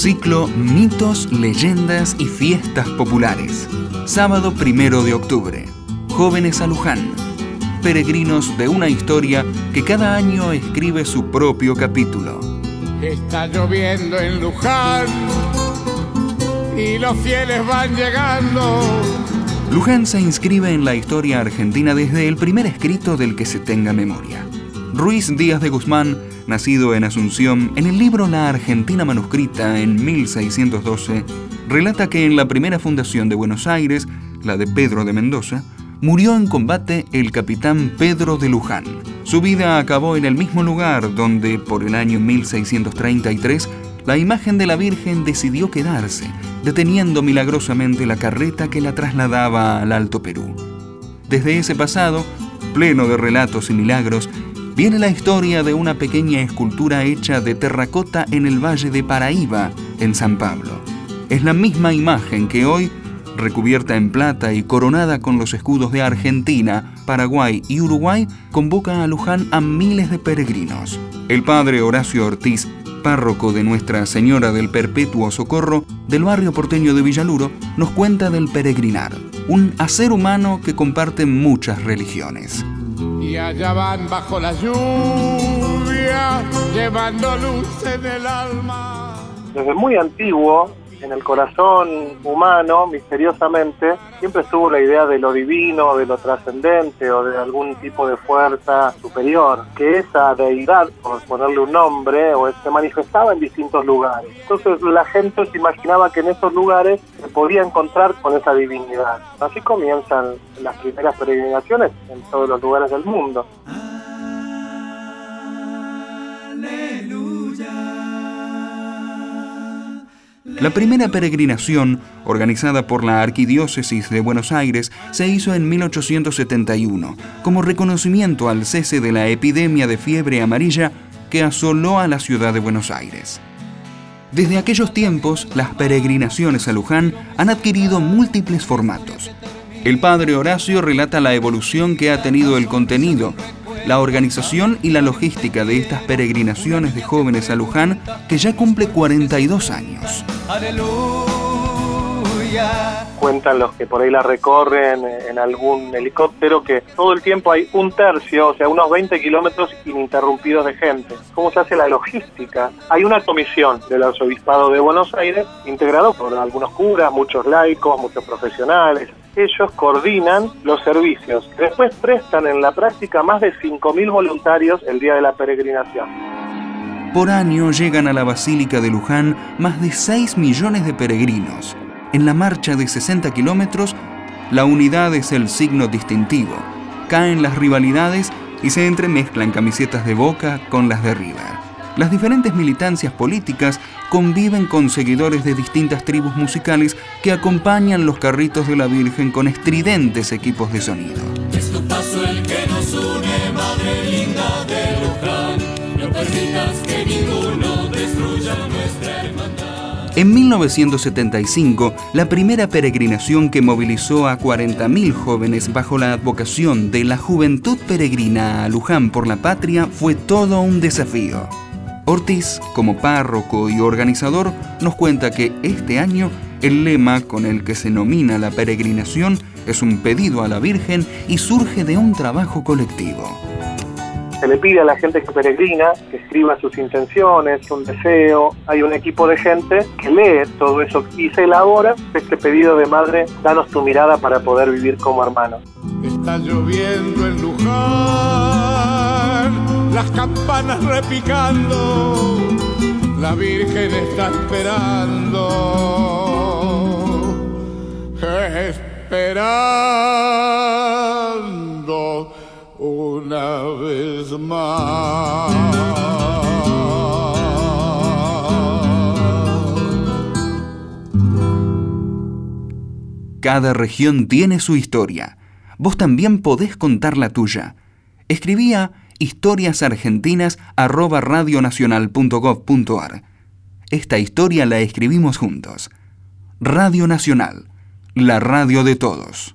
Ciclo Mitos, Leyendas y Fiestas Populares. Sábado primero de octubre. Jóvenes a Luján. Peregrinos de una historia que cada año escribe su propio capítulo. Está lloviendo en Luján y los fieles van llegando. Luján se inscribe en la historia argentina desde el primer escrito del que se tenga memoria. Ruiz Díaz de Guzmán nacido en Asunción, en el libro La Argentina manuscrita en 1612, relata que en la primera fundación de Buenos Aires, la de Pedro de Mendoza, murió en combate el capitán Pedro de Luján. Su vida acabó en el mismo lugar donde, por el año 1633, la imagen de la Virgen decidió quedarse, deteniendo milagrosamente la carreta que la trasladaba al Alto Perú. Desde ese pasado, pleno de relatos y milagros, viene la historia de una pequeña escultura hecha de terracota en el valle de Paraíba, en San Pablo. Es la misma imagen que hoy, recubierta en plata y coronada con los escudos de Argentina, Paraguay y Uruguay, convoca a Luján a miles de peregrinos. El padre Horacio Ortiz, párroco de Nuestra Señora del Perpetuo Socorro del barrio porteño de Villaluro, nos cuenta del peregrinar, un hacer humano que comparte muchas religiones y allá van bajo la lluvia, llevando luz en el alma. Desde muy antiguo, en el corazón humano, misteriosamente, siempre estuvo la idea de lo divino, de lo trascendente o de algún tipo de fuerza superior, que esa deidad, por ponerle un nombre, o se manifestaba en distintos lugares. Entonces la gente se imaginaba que en esos lugares se podía encontrar con esa divinidad. Así comienzan las primeras peregrinaciones en todos los lugares del mundo. La primera peregrinación, organizada por la Arquidiócesis de Buenos Aires, se hizo en 1871, como reconocimiento al cese de la epidemia de fiebre amarilla que asoló a la ciudad de Buenos Aires. Desde aquellos tiempos, las peregrinaciones a Luján han adquirido múltiples formatos. El padre Horacio relata la evolución que ha tenido el contenido, la organización y la logística de estas peregrinaciones de jóvenes a Luján, que ya cumple 42 años. Cuentan los que por ahí la recorren en algún helicóptero que todo el tiempo hay un tercio, o sea, unos 20 kilómetros ininterrumpidos de gente. ¿Cómo se hace la logística? Hay una comisión del Arzobispado de Buenos Aires, integrado por algunos curas, muchos laicos, muchos profesionales, ellos coordinan los servicios. Después prestan en la práctica más de 5.000 voluntarios el día de la peregrinación. Por año llegan a la Basílica de Luján más de 6 millones de peregrinos. En la marcha de 60 kilómetros, la unidad es el signo distintivo. Caen las rivalidades y se entremezclan camisetas de Boca con las de River. Las diferentes militancias políticas conviven con seguidores de distintas tribus musicales que acompañan los carritos de la Virgen con estridentes equipos de sonido. En 1975, la primera peregrinación que movilizó a 40.000 jóvenes bajo la advocación de la Juventud Peregrina a Luján por la Patria fue todo un desafío. Ortiz, como párroco y organizador, nos cuenta que este año el lema con el que se nomina la peregrinación es un pedido a la Virgen y surge de un trabajo colectivo. Se le pide a la gente que peregrina que escriba sus intenciones, un deseo. Hay un equipo de gente que lee todo eso y se elabora este pedido de madre, danos tu mirada para poder vivir como hermanos. Está lloviendo en Luján las campanas repicando, la Virgen está esperando, esperando una vez más. Cada región tiene su historia. Vos también podés contar la tuya. Escribía historiasargentinas.radionacional.gov.ar. Esta historia la escribimos juntos. Radio Nacional, la radio de todos.